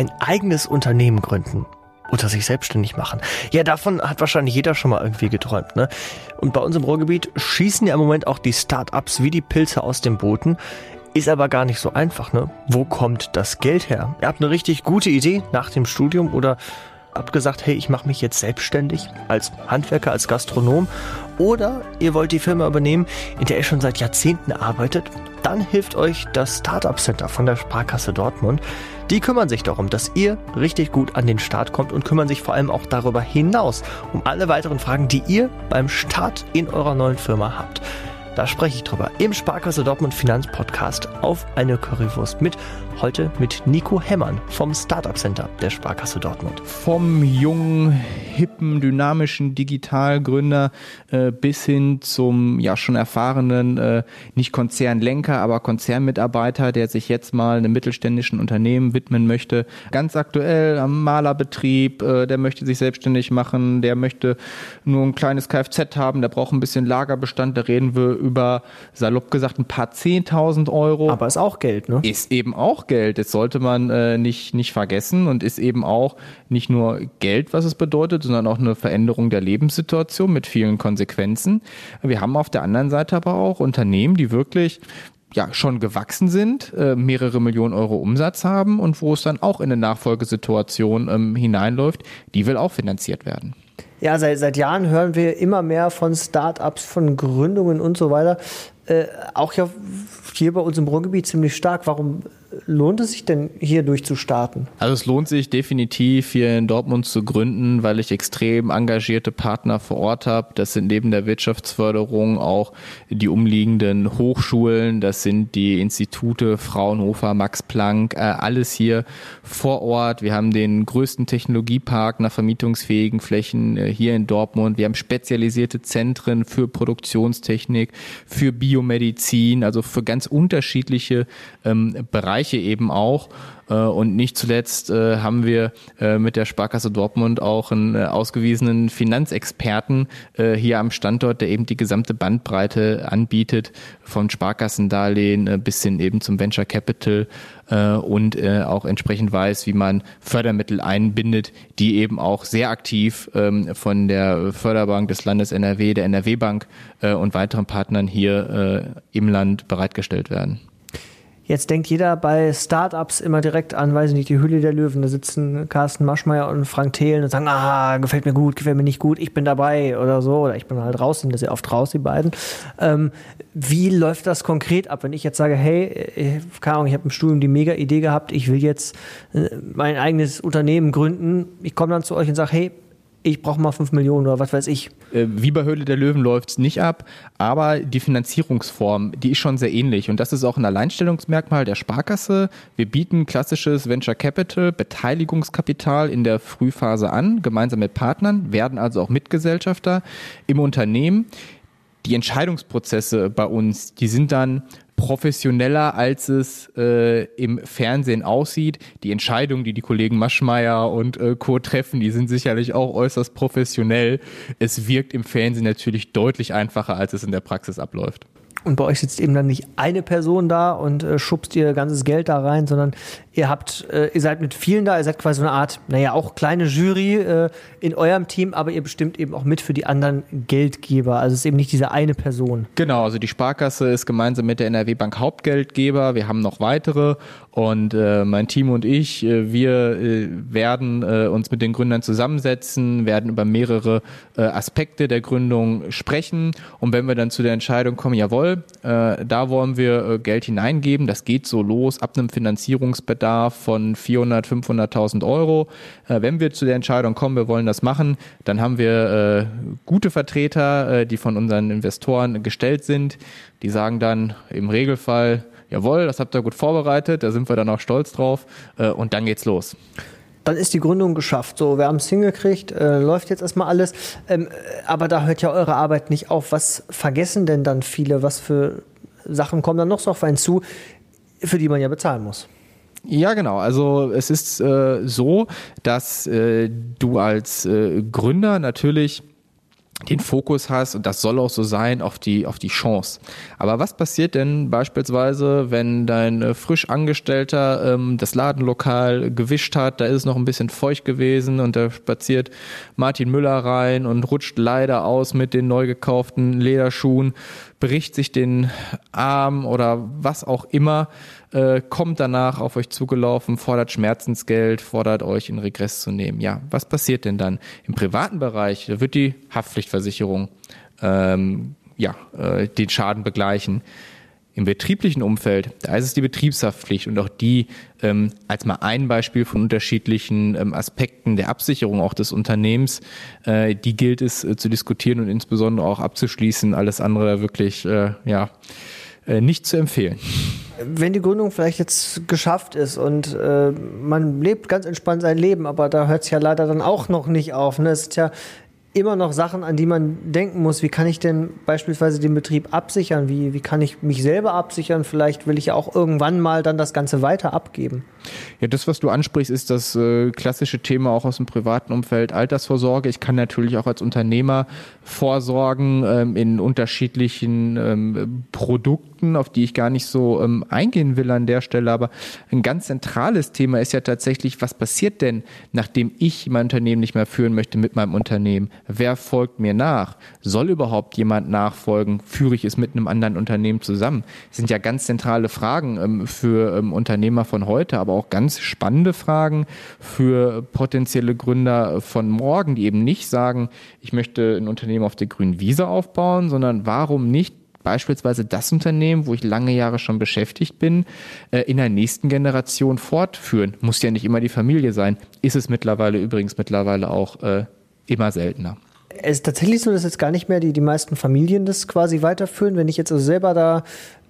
ein eigenes Unternehmen gründen oder sich selbstständig machen. Ja, davon hat wahrscheinlich jeder schon mal irgendwie geträumt. Ne? Und bei uns im Ruhrgebiet schießen ja im Moment auch die Start-ups wie die Pilze aus dem Boden. Ist aber gar nicht so einfach, ne? Wo kommt das Geld her? Ihr habt eine richtig gute Idee nach dem Studium oder habt gesagt, hey, ich mache mich jetzt selbstständig als Handwerker, als Gastronom oder ihr wollt die Firma übernehmen, in der ihr schon seit Jahrzehnten arbeitet, dann hilft euch das Startup Center von der Sparkasse Dortmund. Die kümmern sich darum, dass ihr richtig gut an den Start kommt und kümmern sich vor allem auch darüber hinaus um alle weiteren Fragen, die ihr beim Start in eurer neuen Firma habt. Da spreche ich drüber im Sparkasse Dortmund Finanzpodcast auf eine Currywurst mit Heute mit Nico Hemmern vom Startup Center der Sparkasse Dortmund. Vom jungen, hippen, dynamischen Digitalgründer äh, bis hin zum ja schon erfahrenen, äh, nicht Konzernlenker, aber Konzernmitarbeiter, der sich jetzt mal einem mittelständischen Unternehmen widmen möchte. Ganz aktuell am Malerbetrieb, äh, der möchte sich selbstständig machen, der möchte nur ein kleines Kfz haben, der braucht ein bisschen Lagerbestand, da reden wir über, salopp gesagt, ein paar Zehntausend Euro. Aber ist auch Geld, ne? Ist eben auch Geld. Das sollte man äh, nicht, nicht vergessen und ist eben auch nicht nur Geld, was es bedeutet, sondern auch eine Veränderung der Lebenssituation mit vielen Konsequenzen. Wir haben auf der anderen Seite aber auch Unternehmen, die wirklich ja schon gewachsen sind, äh, mehrere Millionen Euro Umsatz haben und wo es dann auch in eine Nachfolgesituation ähm, hineinläuft, die will auch finanziert werden. Ja, seit, seit Jahren hören wir immer mehr von Startups, von Gründungen und so weiter. Äh, auch ja hier bei uns im Ruhrgebiet ziemlich stark. Warum lohnt es sich denn hier durchzustarten? Also es lohnt sich definitiv hier in Dortmund zu gründen, weil ich extrem engagierte Partner vor Ort habe. Das sind neben der Wirtschaftsförderung auch die umliegenden Hochschulen, das sind die Institute Fraunhofer, Max Planck, äh, alles hier vor Ort. Wir haben den größten Technologiepark nach vermietungsfähigen Flächen äh, hier in Dortmund. Wir haben spezialisierte Zentren für Produktionstechnik, für Biomedizin, also für ganz unterschiedliche ähm, Bereiche Bereiche eben auch. Äh, und nicht zuletzt äh, haben wir äh, mit der Sparkasse Dortmund auch einen ausgewiesenen Finanzexperten hier am Standort, der eben die gesamte Bandbreite anbietet, von Sparkassendarlehen bis hin eben zum Venture Capital und auch entsprechend weiß, wie man Fördermittel einbindet, die eben auch sehr aktiv ähm, von der Förderbank des Landes NRW, der NRW Bank und weiteren Partnern hier im Land bereitgestellt werden. Jetzt denkt jeder bei Startups immer direkt an, weiß ich nicht, die Hülle der Löwen. Da sitzen Carsten Maschmeyer und Frank Thelen und sagen, ah, gefällt mir gut, gefällt mir nicht gut, ich bin dabei oder so. Oder ich bin halt raus, sind das ja oft raus, die beiden. Ähm, wie läuft das konkret ab, wenn ich jetzt sage, hey, äh, keine Ahnung, ich habe im Studium die mega Idee gehabt, ich will jetzt äh, mein eigenes Unternehmen gründen. Ich komme dann zu euch und sage, hey, ich brauche mal 5 Millionen oder was weiß ich. Äh, wie bei Höhle der Löwen läuft es nicht ab, aber die Finanzierungsform, die ist schon sehr ähnlich. Und das ist auch ein Alleinstellungsmerkmal der Sparkasse. Wir bieten klassisches Venture Capital, Beteiligungskapital in der Frühphase an, gemeinsam mit Partnern, werden also auch Mitgesellschafter im Unternehmen. Die Entscheidungsprozesse bei uns, die sind dann professioneller, als es äh, im Fernsehen aussieht. Die Entscheidungen, die die Kollegen Maschmeyer und äh, Co. treffen, die sind sicherlich auch äußerst professionell. Es wirkt im Fernsehen natürlich deutlich einfacher, als es in der Praxis abläuft. Und bei euch sitzt eben dann nicht eine Person da und äh, schubst ihr ganzes Geld da rein, sondern ihr habt, äh, ihr seid mit vielen da, ihr seid quasi so eine Art, naja, auch kleine Jury äh, in eurem Team, aber ihr bestimmt eben auch mit für die anderen Geldgeber. Also es ist eben nicht diese eine Person. Genau, also die Sparkasse ist gemeinsam mit der NRW Bank Hauptgeldgeber. Wir haben noch weitere und äh, mein Team und ich, äh, wir äh, werden äh, uns mit den Gründern zusammensetzen, werden über mehrere äh, Aspekte der Gründung sprechen und wenn wir dann zu der Entscheidung kommen, jawohl, äh, da wollen wir äh, Geld hineingeben, das geht so los ab einem Finanzierungsbedarf Bedarf von 400, 500.000 Euro. Äh, wenn wir zu der Entscheidung kommen, wir wollen das machen, dann haben wir äh, gute Vertreter, äh, die von unseren Investoren gestellt sind. Die sagen dann im Regelfall, jawohl, das habt ihr gut vorbereitet, da sind wir dann auch stolz drauf äh, und dann geht's los dann ist die Gründung geschafft. So, wir haben es hingekriegt, äh, läuft jetzt erstmal alles. Ähm, aber da hört ja eure Arbeit nicht auf. Was vergessen denn dann viele? Was für Sachen kommen dann noch so auf einen zu, für die man ja bezahlen muss? Ja, genau. Also es ist äh, so, dass äh, du als äh, Gründer natürlich den Fokus hast, und das soll auch so sein, auf die, auf die Chance. Aber was passiert denn beispielsweise, wenn dein äh, frisch Angestellter ähm, das Ladenlokal gewischt hat, da ist es noch ein bisschen feucht gewesen und da spaziert Martin Müller rein und rutscht leider aus mit den neu gekauften Lederschuhen, bricht sich den Arm oder was auch immer äh, kommt danach auf euch zugelaufen, fordert Schmerzensgeld, fordert euch in Regress zu nehmen. Ja, was passiert denn dann? Im privaten Bereich wird die Haftpflichtversicherung ähm, ja, äh, den Schaden begleichen. Im betrieblichen Umfeld, da ist es die Betriebshaftpflicht und auch die ähm, als mal ein Beispiel von unterschiedlichen ähm, Aspekten der Absicherung auch des Unternehmens, äh, die gilt es äh, zu diskutieren und insbesondere auch abzuschließen. Alles andere wirklich äh, ja äh, nicht zu empfehlen wenn die Gründung vielleicht jetzt geschafft ist und äh, man lebt ganz entspannt sein Leben, aber da hört es ja leider dann auch noch nicht auf. Ne? Es ist ja immer noch Sachen, an die man denken muss. Wie kann ich denn beispielsweise den Betrieb absichern? Wie, wie kann ich mich selber absichern? Vielleicht will ich ja auch irgendwann mal dann das Ganze weiter abgeben. Ja, das, was du ansprichst, ist das äh, klassische Thema auch aus dem privaten Umfeld, Altersvorsorge. Ich kann natürlich auch als Unternehmer vorsorgen ähm, in unterschiedlichen ähm, Produkten, auf die ich gar nicht so ähm, eingehen will an der Stelle. Aber ein ganz zentrales Thema ist ja tatsächlich, was passiert denn, nachdem ich mein Unternehmen nicht mehr führen möchte mit meinem Unternehmen? Wer folgt mir nach? Soll überhaupt jemand nachfolgen? Führe ich es mit einem anderen Unternehmen zusammen? Das sind ja ganz zentrale Fragen ähm, für ähm, Unternehmer von heute, aber auch ganz spannende Fragen für potenzielle Gründer von morgen, die eben nicht sagen, ich möchte ein Unternehmen auf der grünen Wiese aufbauen, sondern warum nicht beispielsweise das Unternehmen, wo ich lange Jahre schon beschäftigt bin, äh, in der nächsten Generation fortführen. Muss ja nicht immer die Familie sein. Ist es mittlerweile übrigens mittlerweile auch äh, immer seltener. Es ist tatsächlich so, dass jetzt gar nicht mehr die, die meisten Familien das quasi weiterführen. Wenn ich jetzt also selber da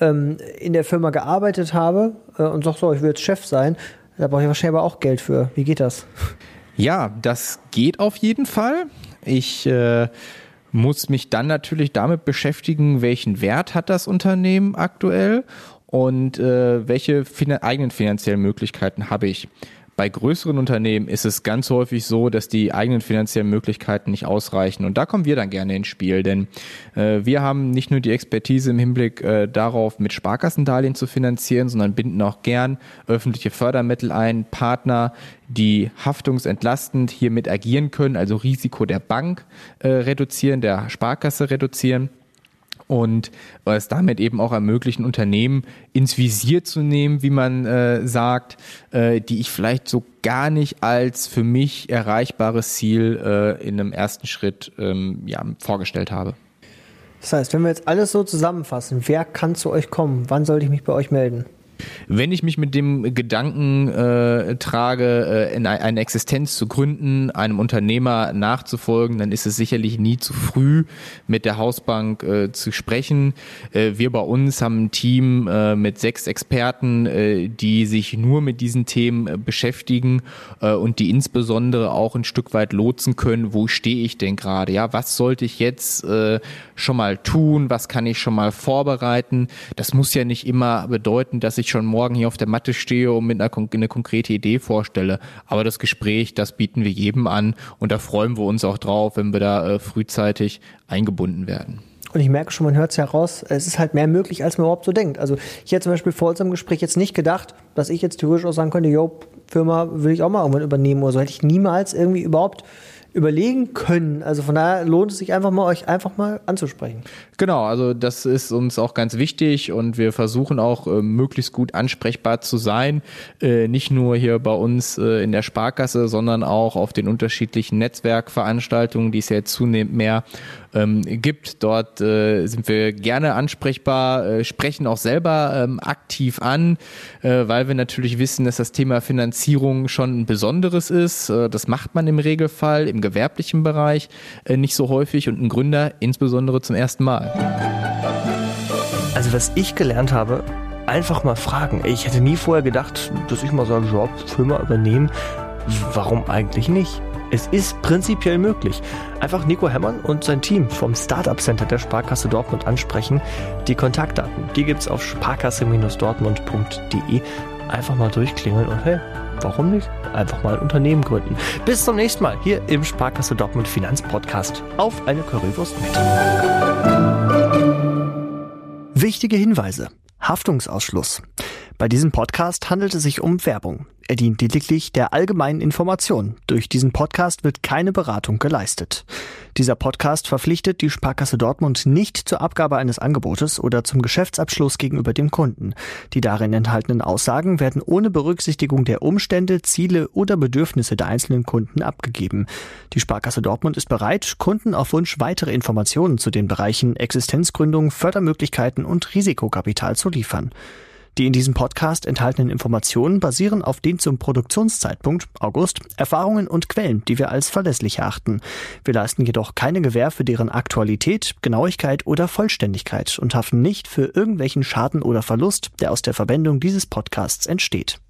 ähm, in der Firma gearbeitet habe äh, und sage so, ich will jetzt Chef sein, da brauche ich wahrscheinlich aber auch Geld für. Wie geht das? Ja, das geht auf jeden Fall. Ich äh, muss mich dann natürlich damit beschäftigen, welchen Wert hat das Unternehmen aktuell und äh, welche fin eigenen finanziellen Möglichkeiten habe ich. Bei größeren Unternehmen ist es ganz häufig so, dass die eigenen finanziellen Möglichkeiten nicht ausreichen. Und da kommen wir dann gerne ins Spiel, denn äh, wir haben nicht nur die Expertise im Hinblick äh, darauf, mit Sparkassendarlehen zu finanzieren, sondern binden auch gern öffentliche Fördermittel ein, Partner, die haftungsentlastend hiermit agieren können, also Risiko der Bank äh, reduzieren, der Sparkasse reduzieren und es damit eben auch ermöglichen, Unternehmen ins Visier zu nehmen, wie man äh, sagt, äh, die ich vielleicht so gar nicht als für mich erreichbares Ziel äh, in einem ersten Schritt ähm, ja, vorgestellt habe. Das heißt, wenn wir jetzt alles so zusammenfassen, wer kann zu euch kommen? Wann sollte ich mich bei euch melden? Wenn ich mich mit dem Gedanken äh, trage, äh, in eine Existenz zu gründen, einem Unternehmer nachzufolgen, dann ist es sicherlich nie zu früh, mit der Hausbank äh, zu sprechen. Äh, wir bei uns haben ein Team äh, mit sechs Experten, äh, die sich nur mit diesen Themen äh, beschäftigen äh, und die insbesondere auch ein Stück weit lotsen können, wo stehe ich denn gerade? Ja, was sollte ich jetzt äh, schon mal tun? Was kann ich schon mal vorbereiten? Das muss ja nicht immer bedeuten, dass ich schon morgen hier auf der Matte stehe und mit einer eine konkrete Idee vorstelle. Aber das Gespräch, das bieten wir jedem an und da freuen wir uns auch drauf, wenn wir da äh, frühzeitig eingebunden werden. Und ich merke schon, man hört es ja raus, es ist halt mehr möglich, als man überhaupt so denkt. Also ich hätte zum Beispiel vor unserem Gespräch jetzt nicht gedacht, dass ich jetzt theoretisch auch sagen könnte, jo, Firma will ich auch mal irgendwann übernehmen oder so. Hätte ich niemals irgendwie überhaupt überlegen können. Also von daher lohnt es sich einfach mal, euch einfach mal anzusprechen. Genau, also das ist uns auch ganz wichtig und wir versuchen auch äh, möglichst gut ansprechbar zu sein. Äh, nicht nur hier bei uns äh, in der Sparkasse, sondern auch auf den unterschiedlichen Netzwerkveranstaltungen, die es ja jetzt zunehmend mehr ähm, gibt. Dort äh, sind wir gerne ansprechbar, äh, sprechen auch selber ähm, aktiv an, äh, weil wir natürlich wissen, dass das Thema Finanzierung schon ein besonderes ist. Das macht man im Regelfall im gewerblichen Bereich äh, nicht so häufig und ein Gründer insbesondere zum ersten Mal. Also was ich gelernt habe, einfach mal fragen. Ich hätte nie vorher gedacht, dass ich mal sage, Job, Firma übernehmen. Warum eigentlich nicht? Es ist prinzipiell möglich. Einfach Nico Hemmern und sein Team vom Startup Center der Sparkasse Dortmund ansprechen. Die Kontaktdaten, die gibt's auf sparkasse-dortmund.de. Einfach mal durchklingeln und hey, warum nicht? Einfach mal ein Unternehmen gründen. Bis zum nächsten Mal hier im Sparkasse Dortmund Finanzpodcast. Auf eine Currywurst mit. Wichtige Hinweise. Haftungsausschluss. Bei diesem Podcast handelt es sich um Werbung. Er dient lediglich der allgemeinen Information. Durch diesen Podcast wird keine Beratung geleistet. Dieser Podcast verpflichtet die Sparkasse Dortmund nicht zur Abgabe eines Angebotes oder zum Geschäftsabschluss gegenüber dem Kunden. Die darin enthaltenen Aussagen werden ohne Berücksichtigung der Umstände, Ziele oder Bedürfnisse der einzelnen Kunden abgegeben. Die Sparkasse Dortmund ist bereit, Kunden auf Wunsch weitere Informationen zu den Bereichen Existenzgründung, Fördermöglichkeiten und Risikokapital zu liefern. Die in diesem Podcast enthaltenen Informationen basieren auf den zum Produktionszeitpunkt, August, Erfahrungen und Quellen, die wir als verlässlich erachten. Wir leisten jedoch keine Gewähr für deren Aktualität, Genauigkeit oder Vollständigkeit und haften nicht für irgendwelchen Schaden oder Verlust, der aus der Verwendung dieses Podcasts entsteht.